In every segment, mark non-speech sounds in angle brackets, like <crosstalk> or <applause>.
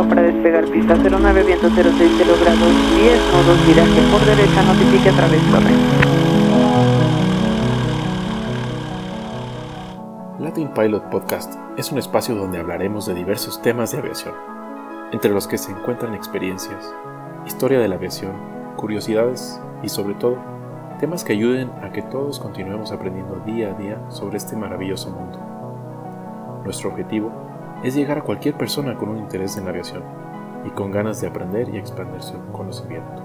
para despegar pista 09 viento 060 grados 10 nodos viraje por derecha notifique a través torre. Latin Pilot Podcast es un espacio donde hablaremos de diversos temas de aviación, entre los que se encuentran experiencias, historia de la aviación, curiosidades y sobre todo temas que ayuden a que todos continuemos aprendiendo día a día sobre este maravilloso mundo. Nuestro objetivo es llegar a cualquier persona con un interés en la aviación y con ganas de aprender y expandir su conocimiento.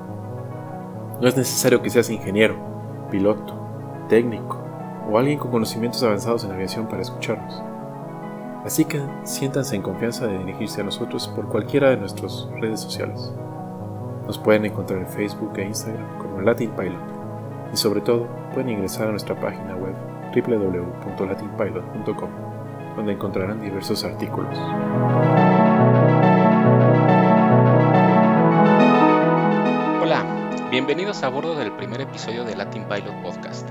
No es necesario que seas ingeniero, piloto, técnico o alguien con conocimientos avanzados en aviación para escucharnos. Así que siéntanse en confianza de dirigirse a nosotros por cualquiera de nuestras redes sociales. Nos pueden encontrar en Facebook e Instagram como Latin Pilot y sobre todo pueden ingresar a nuestra página web www.latinpilot.com donde encontrarán diversos artículos. Hola, bienvenidos a bordo del primer episodio de Latin Pilot Podcast.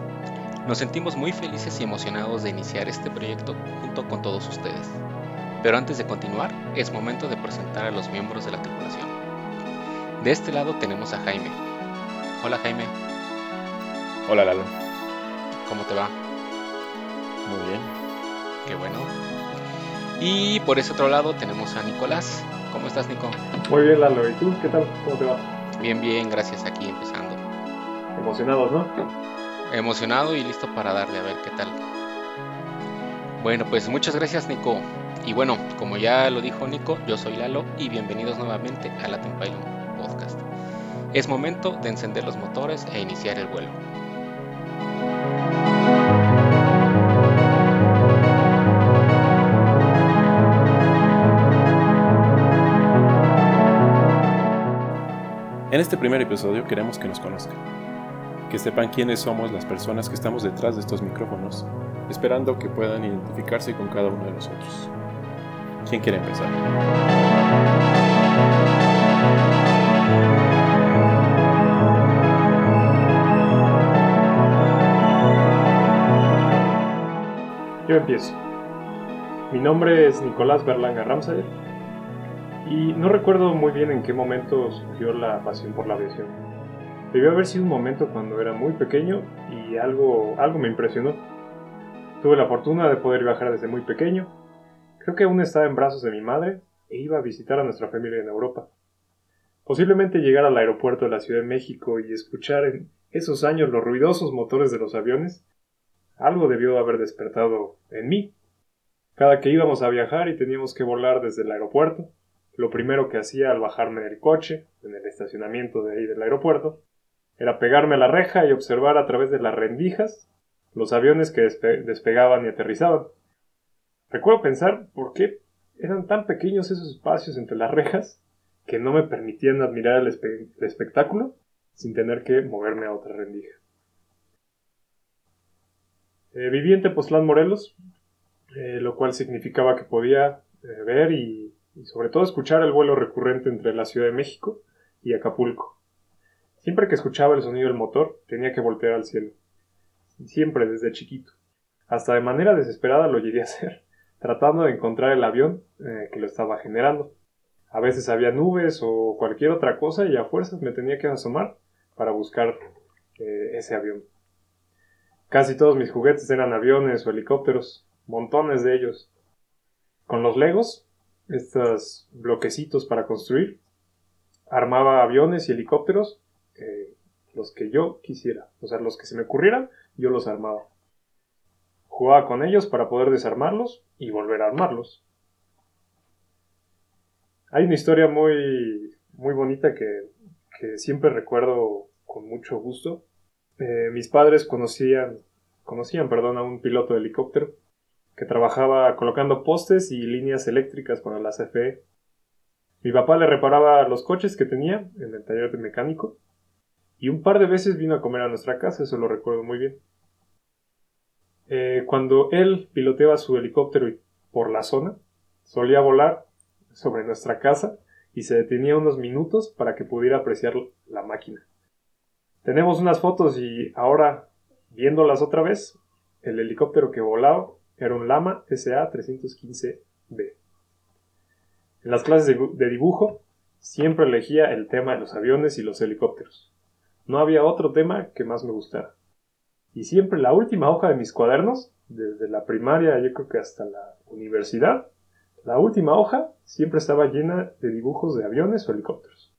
Nos sentimos muy felices y emocionados de iniciar este proyecto junto con todos ustedes. Pero antes de continuar, es momento de presentar a los miembros de la tripulación. De este lado tenemos a Jaime. Hola Jaime. Hola Lalo. ¿Cómo te va? Muy bien. Qué bueno. Y por ese otro lado tenemos a Nicolás. ¿Cómo estás, Nico? Muy bien, Lalo. ¿Y tú? ¿Qué tal? ¿Cómo te va? Bien, bien, gracias. Aquí empezando. Emocionados, ¿no? Emocionado y listo para darle a ver qué tal. Bueno, pues muchas gracias, Nico. Y bueno, como ya lo dijo Nico, yo soy Lalo y bienvenidos nuevamente a Latin Pilot Podcast. Es momento de encender los motores e iniciar el vuelo. En este primer episodio queremos que nos conozcan, que sepan quiénes somos las personas que estamos detrás de estos micrófonos, esperando que puedan identificarse con cada uno de nosotros. ¿Quién quiere empezar? Yo empiezo. Mi nombre es Nicolás Berlanga Ramsayer y no recuerdo muy bien en qué momento surgió la pasión por la aviación. Debió haber sido un momento cuando era muy pequeño y algo, algo me impresionó. Tuve la fortuna de poder viajar desde muy pequeño. Creo que aún estaba en brazos de mi madre e iba a visitar a nuestra familia en Europa. Posiblemente llegar al aeropuerto de la Ciudad de México y escuchar en esos años los ruidosos motores de los aviones, algo debió haber despertado en mí. Cada que íbamos a viajar y teníamos que volar desde el aeropuerto, lo primero que hacía al bajarme del coche, en el estacionamiento de ahí del aeropuerto, era pegarme a la reja y observar a través de las rendijas los aviones que despe despegaban y aterrizaban. Recuerdo pensar por qué eran tan pequeños esos espacios entre las rejas que no me permitían admirar el espectáculo sin tener que moverme a otra rendija. Eh, viví en Tepoztlán, Morelos, eh, lo cual significaba que podía eh, ver y y sobre todo escuchar el vuelo recurrente entre la Ciudad de México y Acapulco. Siempre que escuchaba el sonido del motor tenía que voltear al cielo. Siempre desde chiquito. Hasta de manera desesperada lo llegué a hacer, <laughs> tratando de encontrar el avión eh, que lo estaba generando. A veces había nubes o cualquier otra cosa y a fuerzas me tenía que asomar para buscar eh, ese avión. Casi todos mis juguetes eran aviones o helicópteros, montones de ellos. Con los legos estos bloquecitos para construir. Armaba aviones y helicópteros, eh, los que yo quisiera. O sea, los que se me ocurrieran, yo los armaba. Jugaba con ellos para poder desarmarlos y volver a armarlos. Hay una historia muy, muy bonita que, que siempre recuerdo con mucho gusto. Eh, mis padres conocían, conocían perdón, a un piloto de helicóptero que trabajaba colocando postes y líneas eléctricas para la CFE. Mi papá le reparaba los coches que tenía en el taller de mecánico y un par de veces vino a comer a nuestra casa, eso lo recuerdo muy bien. Eh, cuando él piloteaba su helicóptero por la zona, solía volar sobre nuestra casa y se detenía unos minutos para que pudiera apreciar la máquina. Tenemos unas fotos y ahora, viéndolas otra vez, el helicóptero que volaba era un Lama SA-315B. En las clases de dibujo siempre elegía el tema de los aviones y los helicópteros. No había otro tema que más me gustara. Y siempre la última hoja de mis cuadernos, desde la primaria yo creo que hasta la universidad, la última hoja siempre estaba llena de dibujos de aviones o helicópteros.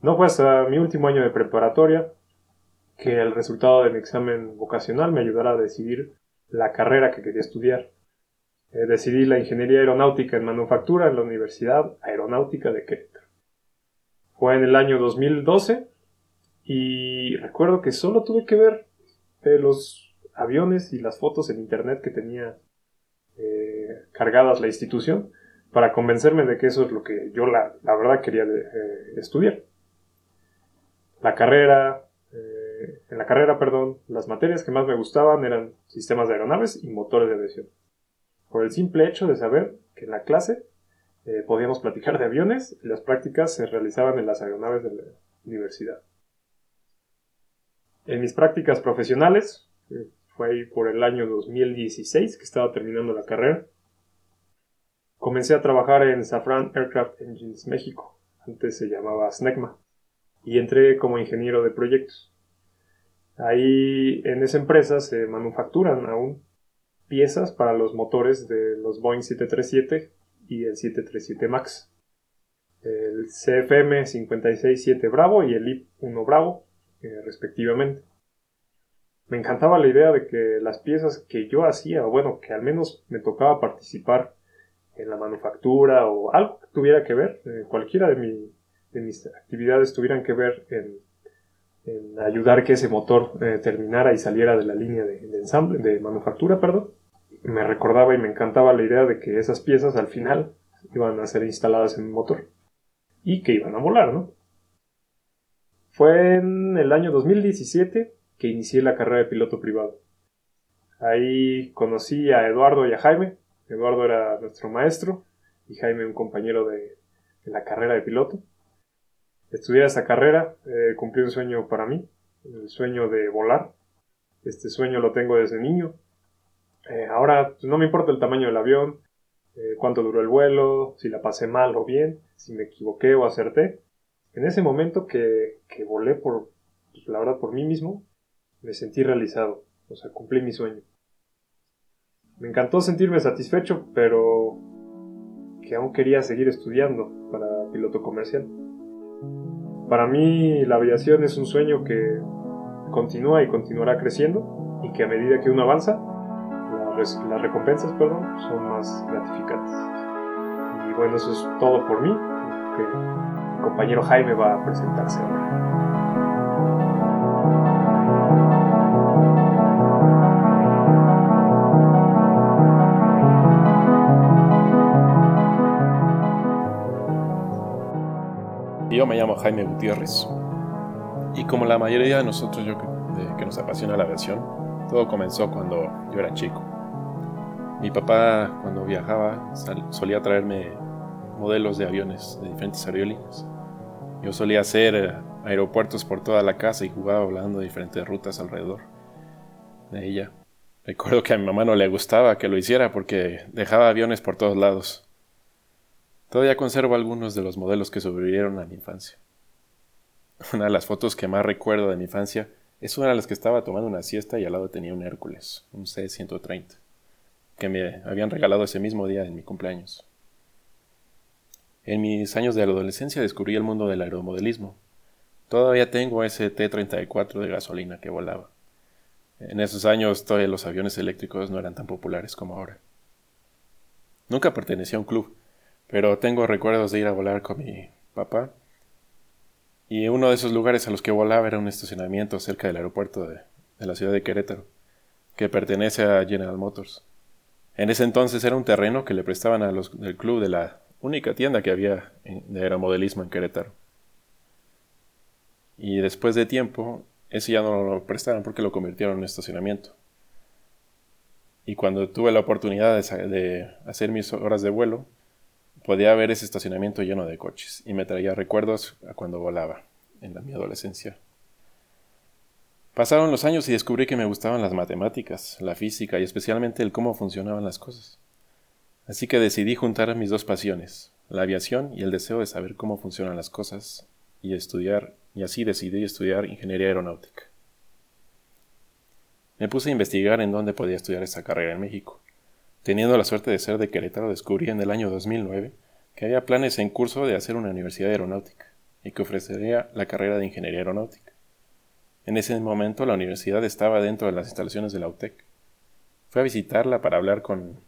No fue hasta mi último año de preparatoria que el resultado de mi examen vocacional me ayudara a decidir la carrera que quería estudiar. Eh, decidí la ingeniería aeronáutica en manufactura en la Universidad Aeronáutica de Querétaro. Fue en el año 2012 y recuerdo que solo tuve que ver eh, los aviones y las fotos en internet que tenía eh, cargadas la institución para convencerme de que eso es lo que yo la, verdad quería estudiar. La carrera, en la carrera, perdón, las materias que más me gustaban eran sistemas de aeronaves y motores de aviación por el simple hecho de saber que en la clase eh, podíamos platicar de aviones y las prácticas se realizaban en las aeronaves de la universidad. En mis prácticas profesionales, eh, fue ahí por el año 2016 que estaba terminando la carrera, comencé a trabajar en Safran Aircraft Engines México, antes se llamaba SNECMA, y entré como ingeniero de proyectos. Ahí en esa empresa se manufacturan aún piezas para los motores de los Boeing 737 y el 737 MAX. El CFM 567 Bravo y el IP 1 Bravo, eh, respectivamente. Me encantaba la idea de que las piezas que yo hacía, o bueno, que al menos me tocaba participar en la manufactura o algo que tuviera que ver, eh, cualquiera de, mis actividades tuvieran que ver en, ayudar que ese motor eh, terminara y saliera de la línea de ensamble, de manufactura, perdón me recordaba y me encantaba la idea de que esas piezas al final iban a ser instaladas en un motor y que iban a volar, ¿no? Fue en el año 2017 que inicié la carrera de piloto privado. Ahí conocí a Eduardo y a Jaime. Eduardo era nuestro maestro y Jaime un compañero de, la carrera de piloto. Estudiar esa carrera eh, cumplió un sueño para mí, el sueño de volar. Este sueño lo tengo desde niño, eh, ahora pues, no me importa el tamaño del avión, eh, cuánto duró el vuelo, si la pasé mal o bien, si me equivoqué o acerté. En ese momento que, que volé por, pues, la verdad, por mí mismo, me sentí realizado, o sea, cumplí mi sueño. Me encantó sentirme satisfecho, pero que aún quería seguir estudiando para piloto comercial. Para mí la aviación es un sueño que continúa y continuará creciendo y que a medida que uno avanza, las recompensas perdón, son más gratificantes. Y bueno, eso es todo por mí. Que el compañero Jaime va a presentarse ahora. Yo me llamo Jaime Gutiérrez y como la mayoría de nosotros yo, que nos apasiona la aviación, todo comenzó cuando yo era chico. Mi papá, cuando viajaba, solía traerme modelos de aviones de diferentes aerolíneas. Yo solía hacer eh, aeropuertos por toda la casa y jugaba volando diferentes rutas alrededor de ella. Recuerdo que a mi mamá no le gustaba que lo hiciera porque dejaba aviones por todos lados. Todavía conservo algunos de los modelos que sobrevivieron a mi infancia. Una de las fotos que más recuerdo de mi infancia es una de las que estaba tomando una siesta y al lado tenía un Hércules, un C-130 que me habían regalado ese mismo día en mi cumpleaños. En mis años de adolescencia descubrí el mundo del aeromodelismo. Todavía tengo ese T-34 de gasolina que volaba. En esos años todavía los aviones eléctricos no eran tan populares como ahora. Nunca pertenecía a un club, pero tengo recuerdos de ir a volar con mi papá. Y uno de esos lugares a los que volaba era un estacionamiento cerca del aeropuerto de, la ciudad de Querétaro, que pertenece a General Motors. En ese entonces era un terreno que le prestaban a los del club de la única tienda que había de aeromodelismo en Querétaro. Y después de tiempo, ese ya no lo prestaron porque lo convirtieron en estacionamiento. Y cuando tuve la oportunidad de, hacer mis horas de vuelo, podía ver ese estacionamiento lleno de coches y me traía recuerdos a cuando volaba en mi adolescencia. Pasaron los años y descubrí que me gustaban las matemáticas, la física y especialmente el cómo funcionaban las cosas. Así que decidí juntar mis dos pasiones, la aviación y el deseo de saber cómo funcionan las cosas, y estudiar, y así decidí estudiar ingeniería aeronáutica. Me puse a investigar en dónde podía estudiar esta carrera en México. Teniendo la suerte de ser de Querétaro, descubrí en el año 2009 que había planes en curso de hacer una universidad aeronáutica y que ofrecería la carrera de ingeniería aeronáutica. En ese momento la universidad estaba dentro de las instalaciones de la UTEC. Fui a visitarla para hablar con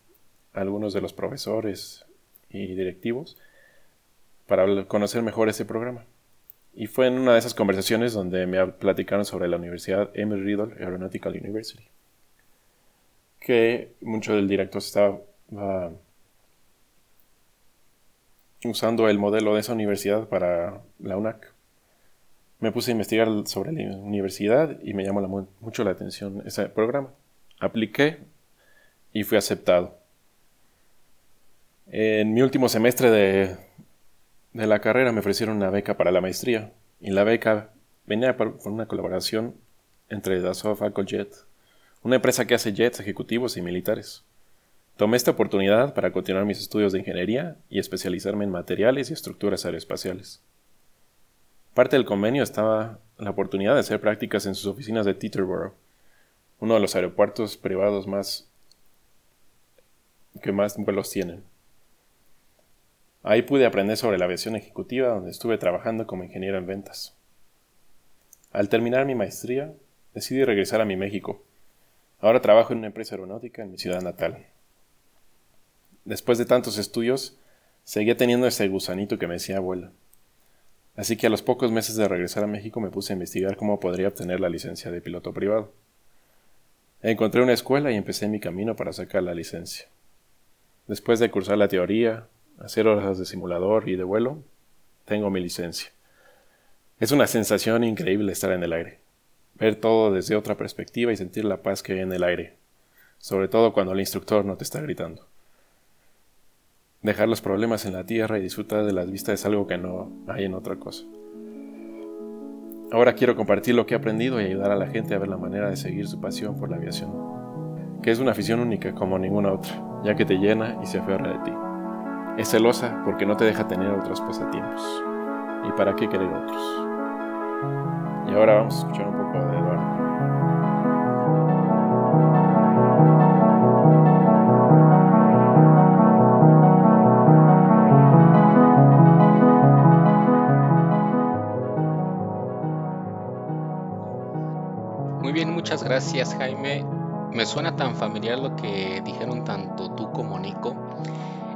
algunos de los profesores y directivos para conocer mejor ese programa. Y fue en una de esas conversaciones donde me platicaron sobre la Universidad Emory Riddle Aeronautical University, que mucho del director estaba usando el modelo de esa universidad para la UNAC. Me puse a investigar sobre la universidad y me llamó mucho la atención ese programa. Apliqué y fui aceptado. En mi último semestre de, la carrera me ofrecieron una beca para la maestría y la beca venía por, una colaboración entre Dassault Jet, una empresa que hace jets ejecutivos y militares. Tomé esta oportunidad para continuar mis estudios de ingeniería y especializarme en materiales y estructuras aeroespaciales. Parte del convenio estaba la oportunidad de hacer prácticas en sus oficinas de Teterboro, uno de los aeropuertos privados más que más vuelos tienen. Ahí pude aprender sobre la aviación ejecutiva donde estuve trabajando como ingeniero en ventas. Al terminar mi maestría, decidí regresar a mi México. Ahora trabajo en una empresa aeronáutica en mi ciudad natal. Después de tantos estudios, seguía teniendo ese gusanito que me decía abuela. Así que a los pocos meses de regresar a México me puse a investigar cómo podría obtener la licencia de piloto privado. Encontré una escuela y empecé mi camino para sacar la licencia. Después de cursar la teoría, hacer horas de simulador y de vuelo, tengo mi licencia. Es una sensación increíble estar en el aire, ver todo desde otra perspectiva y sentir la paz que hay en el aire, sobre todo cuando el instructor no te está gritando. Dejar los problemas en la tierra y disfrutar de las vistas es algo que no hay en otra cosa. Ahora quiero compartir lo que he aprendido y ayudar a la gente a ver la manera de seguir su pasión por la aviación, que es una afición única como ninguna otra, ya que te llena y se aferra de ti. Es celosa porque no te deja tener otros pasatiempos. ¿Y para qué querer otros? Y ahora vamos a escuchar un poco de Eduardo. Muy bien, muchas gracias Jaime. Me suena tan familiar lo que dijeron tanto tú como Nico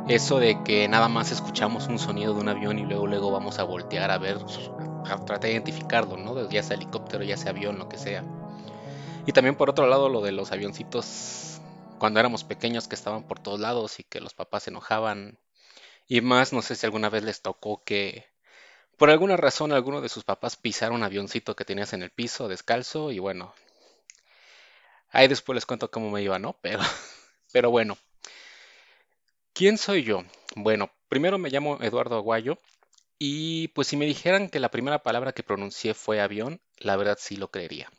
eso de que nada más escuchamos un sonido de un avión y luego luego vamos a voltear a ver, a tratar de identificarlo, ¿no? Ya sea helicóptero, ya sea avión, lo que sea. Y también por otro lado lo de los avioncitos cuando éramos pequeños que estaban por todos lados y que los papás se enojaban. Y más, no sé si alguna vez les tocó que por alguna razón alguno de sus papás pisaron un avioncito que tenías en el piso descalzo y bueno. Ahí después les cuento cómo me iba, ¿no? Pero, <laughs> pero bueno. ¿Quién soy yo? Bueno, primero me llamo Eduardo Aguayo y pues si me dijeran que la primera palabra que pronuncié fue avión, la verdad sí lo creería.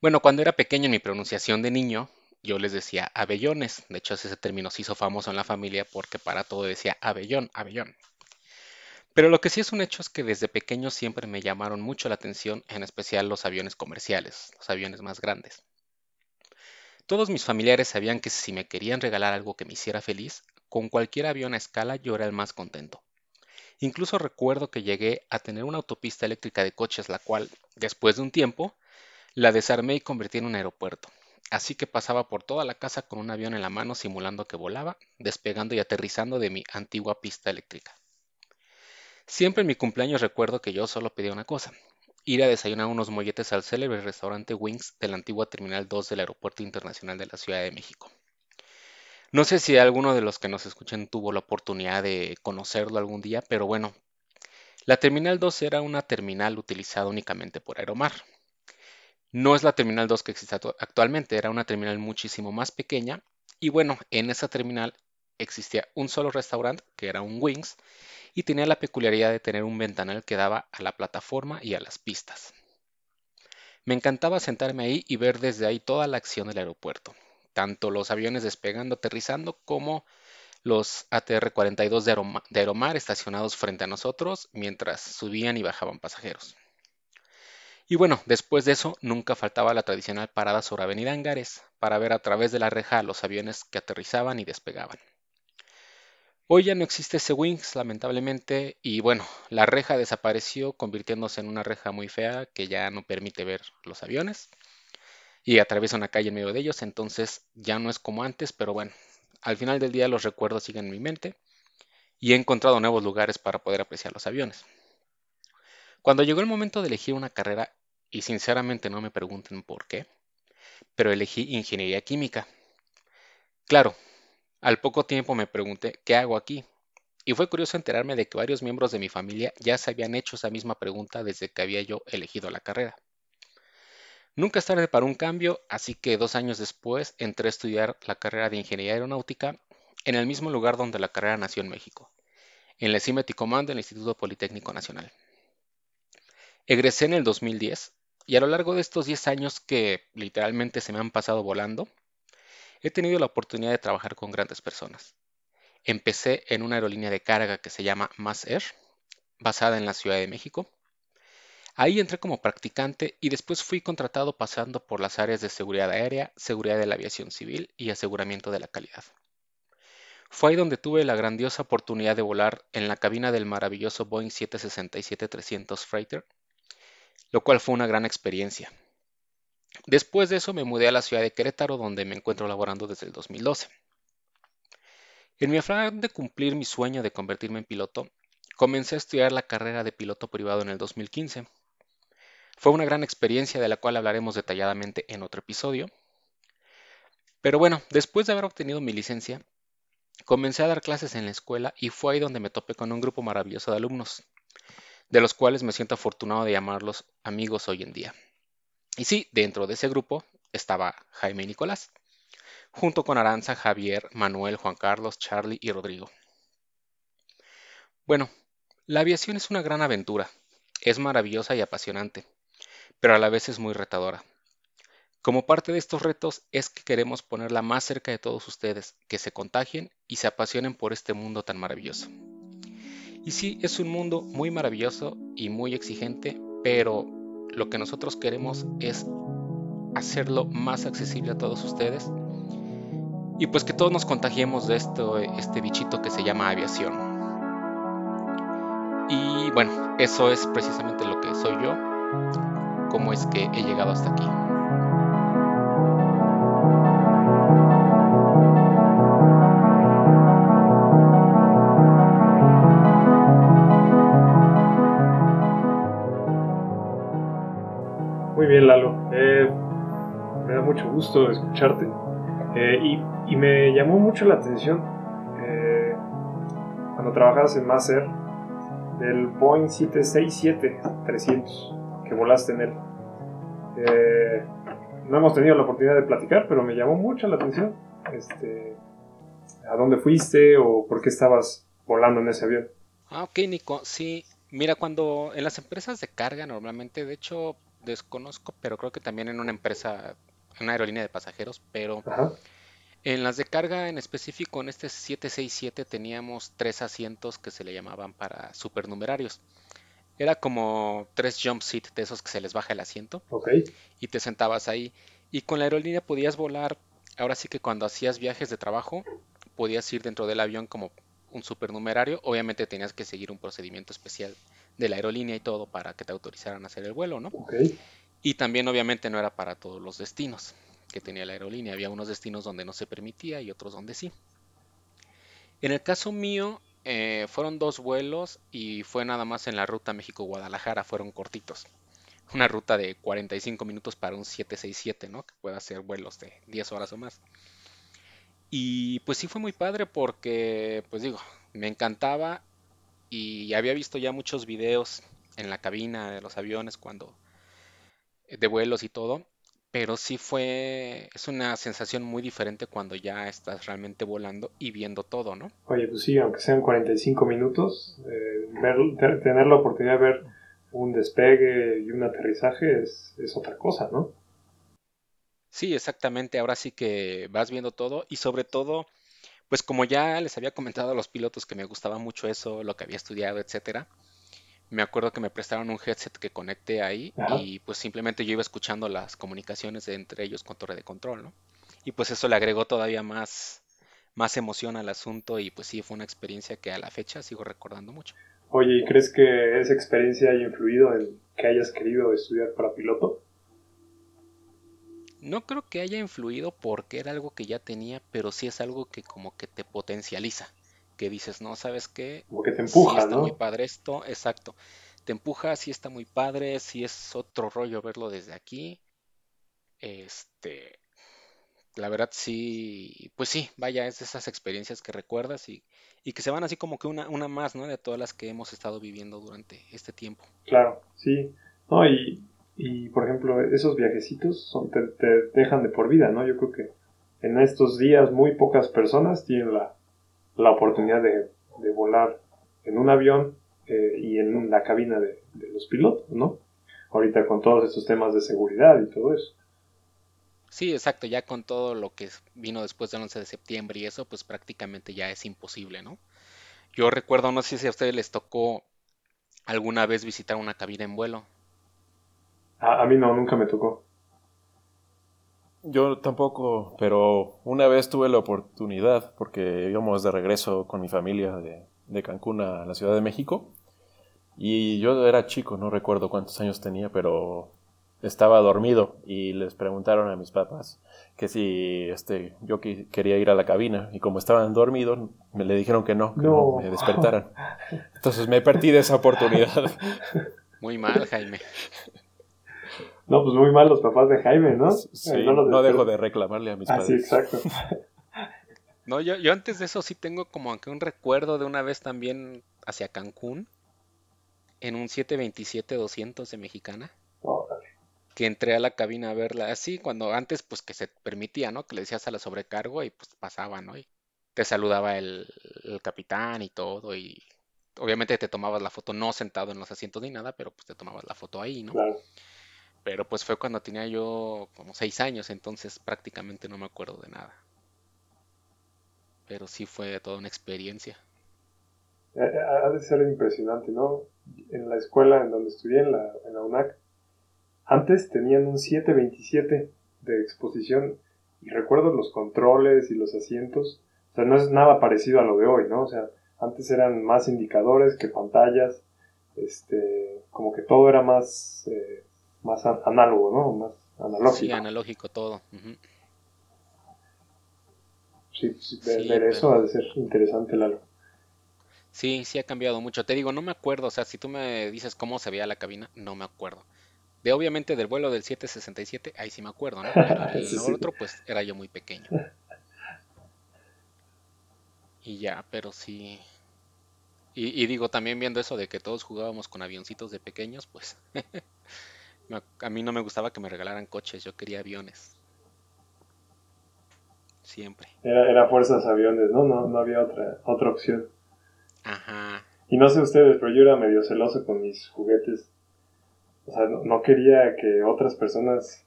Bueno, cuando era pequeño en mi pronunciación de niño, yo les decía abellones. De hecho, ese término se hizo famoso en la familia porque para todo decía abellón, abellón. Pero lo que sí es un hecho es que desde pequeño siempre me llamaron mucho la atención, en especial los aviones comerciales, los aviones más grandes. Todos mis familiares sabían que si me querían regalar algo que me hiciera feliz, con cualquier avión a escala yo era el más contento. Incluso recuerdo que llegué a tener una autopista eléctrica de coches, la cual, después de un tiempo, la desarmé y convertí en un aeropuerto. Así que pasaba por toda la casa con un avión en la mano simulando que volaba, despegando y aterrizando de mi antigua pista eléctrica. Siempre en mi cumpleaños recuerdo que yo solo pedía una cosa, ir a desayunar unos molletes al célebre restaurante Wings de la antigua Terminal 2 del Aeropuerto Internacional de la Ciudad de México. No sé si alguno de los que nos escuchen tuvo la oportunidad de conocerlo algún día, pero bueno, la Terminal 2 era una terminal utilizada únicamente por Aeromar. No es la Terminal 2 que existe actualmente, era una terminal muchísimo más pequeña y bueno, en esa terminal existía un solo restaurante, que era un Wings, y tenía la peculiaridad de tener un ventanal que daba a la plataforma y a las pistas. Me encantaba sentarme ahí y ver desde ahí toda la acción del aeropuerto. Tanto los aviones despegando, aterrizando, como los ATR-42 de, Aeromar estacionados frente a nosotros mientras subían y bajaban pasajeros. Y bueno, después de eso nunca faltaba la tradicional parada sobre Avenida Angares para ver a través de la reja los aviones que aterrizaban y despegaban. Hoy ya no existe ese Wings, lamentablemente, y bueno, la reja desapareció convirtiéndose en una reja muy fea que ya no permite ver los aviones y atraviesa una calle en medio de ellos, entonces ya no es como antes, pero bueno, al final del día los recuerdos siguen en mi mente y he encontrado nuevos lugares para poder apreciar los aviones. Cuando llegó el momento de elegir una carrera, y sinceramente no me pregunten por qué, pero elegí ingeniería química. Claro, al poco tiempo me pregunté, ¿qué hago aquí? Y fue curioso enterarme de que varios miembros de mi familia ya se habían hecho esa misma pregunta desde que había yo elegido la carrera. Nunca es tarde para un cambio, así que dos años después entré a estudiar la carrera de Ingeniería Aeronáutica en el mismo lugar donde la carrera nació en México, en la CIMET y Command del Instituto Politécnico Nacional. Egresé en el 2010 y a lo largo de estos 10 años que literalmente se me han pasado volando, he tenido la oportunidad de trabajar con grandes personas. Empecé en una aerolínea de carga que se llama Mass Air, basada en la Ciudad de México. Ahí entré como practicante y después fui contratado pasando por las áreas de seguridad aérea, seguridad de la aviación civil y aseguramiento de la calidad. Fue ahí donde tuve la grandiosa oportunidad de volar en la cabina del maravilloso Boeing 767-300 Freighter lo cual fue una gran experiencia. Después de eso me mudé a la ciudad de Querétaro, donde me encuentro laborando desde el 2012. En mi afán de cumplir mi sueño de convertirme en piloto, comencé a estudiar la carrera de piloto privado en el 2015. Fue una gran experiencia de la cual hablaremos detalladamente en otro episodio. Pero bueno, después de haber obtenido mi licencia, comencé a dar clases en la escuela y fue ahí donde me topé con un grupo maravilloso de alumnos, de los cuales me siento afortunado de llamarlos amigos hoy en día. Y sí, dentro de ese grupo estaba Jaime y Nicolás, junto con Aranza, Javier, Manuel, Juan Carlos, Charlie y Rodrigo. Bueno, la aviación es una gran aventura, es maravillosa y apasionante, pero a la vez es muy retadora. Como parte de estos retos es que queremos ponerla más cerca de todos ustedes, que se contagien y se apasionen por este mundo tan maravilloso. Y sí, es un mundo muy maravilloso y muy exigente, pero lo que nosotros queremos es hacerlo más accesible a todos ustedes y pues que todos nos contagiemos de esto, este bichito que se llama aviación. Y bueno, eso es precisamente lo que soy yo, cómo es que he llegado hasta aquí. Muy bien, Lalo. Eh, me da mucho gusto escucharte. Eh, y, me llamó mucho la atención eh, cuando trabajabas en Maser del Boeing 767-300 que volaste en él. no hemos tenido la oportunidad de platicar, pero me llamó mucho la atención. Este, ¿A dónde fuiste o por qué estabas volando en ese avión? Ah, ok, Nico. Sí, mira, cuando en las empresas de carga normalmente, de hecho, desconozco, pero creo que también en una empresa, en una aerolínea de pasajeros, pero en las de carga en específico, en este 767 teníamos tres asientos que se le llamaban para supernumerarios. Era como tres jump seat de esos que se les baja el asiento y te sentabas ahí. Y con la aerolínea podías volar, ahora sí que cuando hacías viajes de trabajo, podías ir dentro del avión como un supernumerario. Obviamente tenías que seguir un procedimiento especial de la aerolínea y todo para que te autorizaran a hacer el vuelo, ¿no? Y también obviamente no era para todos los destinos que tenía la aerolínea. Había unos destinos donde no se permitía y otros donde sí. En el caso mío, eh, fueron dos vuelos y fue nada más en la ruta México-Guadalajara, fueron cortitos. Una ruta de 45 minutos para un 767, ¿no? Que pueda hacer vuelos de 10 horas o más. Y pues sí fue muy padre porque, pues digo, me encantaba y había visto ya muchos videos en la cabina de los aviones cuando de vuelos y todo, pero sí fue es una sensación muy diferente cuando ya estás realmente volando y viendo todo, ¿no? Oye, pues sí, aunque sean 45 minutos, eh, tener la oportunidad de ver un despegue y un aterrizaje es, es otra cosa, ¿no? Sí, exactamente. Ahora sí que vas viendo todo y sobre todo, pues como ya les había comentado a los pilotos que me gustaba mucho eso, lo que había estudiado, etcétera. Me acuerdo que me prestaron un headset que conecté ahí Ajá. y pues simplemente yo iba escuchando las comunicaciones de entre ellos con torre de control, ¿no? Y pues eso le agregó todavía más, más emoción al asunto y pues sí, fue una experiencia que a la fecha sigo recordando mucho. Oye, ¿y crees que esa experiencia haya influido en que hayas querido estudiar para piloto? No creo que haya influido porque era algo que ya tenía, pero sí es algo que como que te potencializa, que dices, no, ¿sabes qué? Como que te Sí empuja, está muy padre esto, exacto. Te empuja, sí está muy padre, sí es otro rollo verlo desde aquí. Este, la verdad sí, pues sí, vaya, es de esas experiencias que recuerdas y, y que se van así como que una, una más, ¿no? De todas las que hemos estado viviendo durante este tiempo. Claro, sí. No, y, y por ejemplo, esos viajecitos son, te, te dejan de por vida, ¿no? Yo creo que en estos días muy pocas personas tienen la, la oportunidad de, de volar en un avión eh, y en la cabina de, de los pilotos, ¿no? Ahorita con todos estos temas de seguridad y todo eso. Sí, exacto, ya con todo lo que vino después del 11 de septiembre y eso, pues prácticamente ya es imposible, ¿no? Yo recuerdo, no sé si a ustedes les tocó alguna vez visitar una cabina en vuelo. A, a mí no, nunca me tocó. Yo tampoco, pero una vez tuve la oportunidad, porque íbamos de regreso con mi familia de, de Cancún a la Ciudad de México, y yo era chico, no recuerdo cuántos años tenía, pero estaba dormido y les preguntaron a mis papás que si este, yo quería ir a la cabina, y como estaban dormidos, me le dijeron que no, que no, No. me despertaran. Entonces me perdí de esa oportunidad. <laughs> Muy mal, Jaime. No, pues muy mal los papás de Jaime, ¿no? Sí, Eh, los no dejo de reclamarle a mis Ah, sí, padres. exacto. <laughs> No, yo, yo antes de eso sí tengo como que un recuerdo de una vez también hacia Cancún, en un 727-200 de Mexicana, Órale. que entré a la cabina a verla así, cuando antes pues que se permitía, ¿no? Que le decías a la sobrecargo y pues pasaba, ¿no? Y te saludaba el, el capitán y todo y obviamente te tomabas la foto no sentado en los asientos ni nada, pero pues te tomabas la foto ahí, ¿no? Claro. Pero pues fue cuando tenía yo como seis años, entonces prácticamente no me acuerdo de nada. Pero sí fue toda una experiencia. Eh, eh, Ha de ser impresionante, ¿no? En la escuela en donde estudié, en la, en la UNAC, antes tenían un 727 de exposición y recuerdo los controles y los asientos. O sea, no es nada parecido a lo de hoy, ¿no? O sea, antes eran más indicadores que pantallas. Este, como que todo era más, eh, más an- análogo, ¿no? Más analógico. Sí, analógico todo. Sí, sí, ver, Sí, eso pero- ha de ser interesante, Lalo. Sí, sí ha cambiado mucho. Te digo, no me acuerdo, o sea, si tú me dices cómo se veía la cabina, no me acuerdo. De obviamente del vuelo del 767, ahí sí me acuerdo, ¿no? Pero <laughs> el Sí, otro, pues era yo muy pequeño. Y ya, pero sí. Y, y digo, también viendo eso de que todos jugábamos con avioncitos de pequeños, pues <laughs> a mí no me gustaba que me regalaran coches, yo quería aviones. Siempre. Era, era fuerzas aviones, ¿no? No, no había otra, otra opción. Ajá. Y no sé ustedes, pero yo era medio celoso con mis juguetes. O sea, no, no quería que otras personas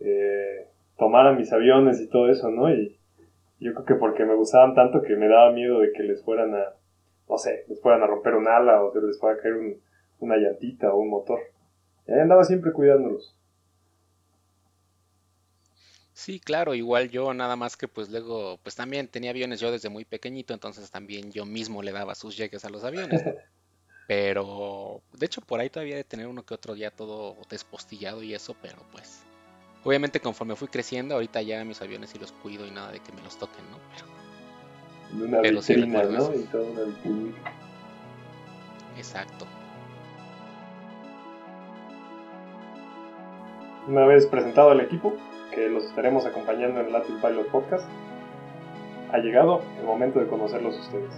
eh, tomaran mis aviones y todo eso, ¿no? Y yo creo que porque me gustaban tanto que me daba miedo de que les fueran a, no sé, les fueran a romper un ala o se les fuera a caer un- una llantita o un motor. Y ahí andaba siempre cuidándolos. Sí, claro, igual yo nada más que pues luego, pues también tenía aviones yo desde muy pequeñito, entonces también yo mismo le daba sus llegues a los aviones, ¿no? <laughs> Pero, de hecho por ahí todavía de tener uno que otro ya todo despostillado y eso, pero pues, obviamente conforme fui creciendo, ahorita ya mis aviones sí los cuido y nada de que me los toquen, ¿no? Pero, una Pero sí vitrina, recuerdo ¿no? Y toda una vitrina. exacto. Una vez presentado al equipo, que los estaremos acompañando en Latin Pilot Podcast, ha llegado el momento de conocerlos ustedes.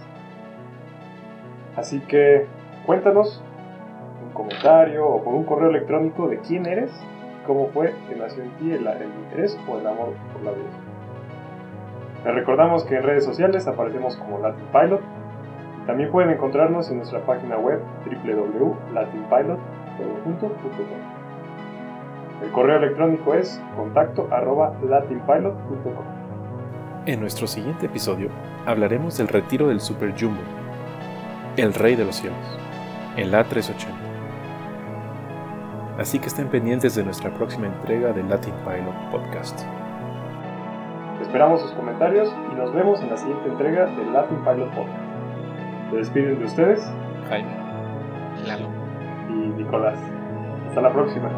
Así que cuéntanos un comentario o por un correo electrónico de quién eres, cómo fue que nació en ti el, interés o el amor por la vida. Les recordamos que en redes sociales aparecemos como Latin Pilot. También pueden encontrarnos en nuestra página web www.latinpilot.com. El correo electrónico es contacto arroba latinpilot.com. En nuestro siguiente episodio hablaremos del retiro del Super Jumbo, el rey de los cielos, el A380. Así que estén pendientes de nuestra próxima entrega del Latin Pilot Podcast. Esperamos sus comentarios y nos vemos en la siguiente entrega del Latin Pilot Podcast. Se despiden de ustedes Jaime, Lalo. y Nicolás. Hasta la próxima.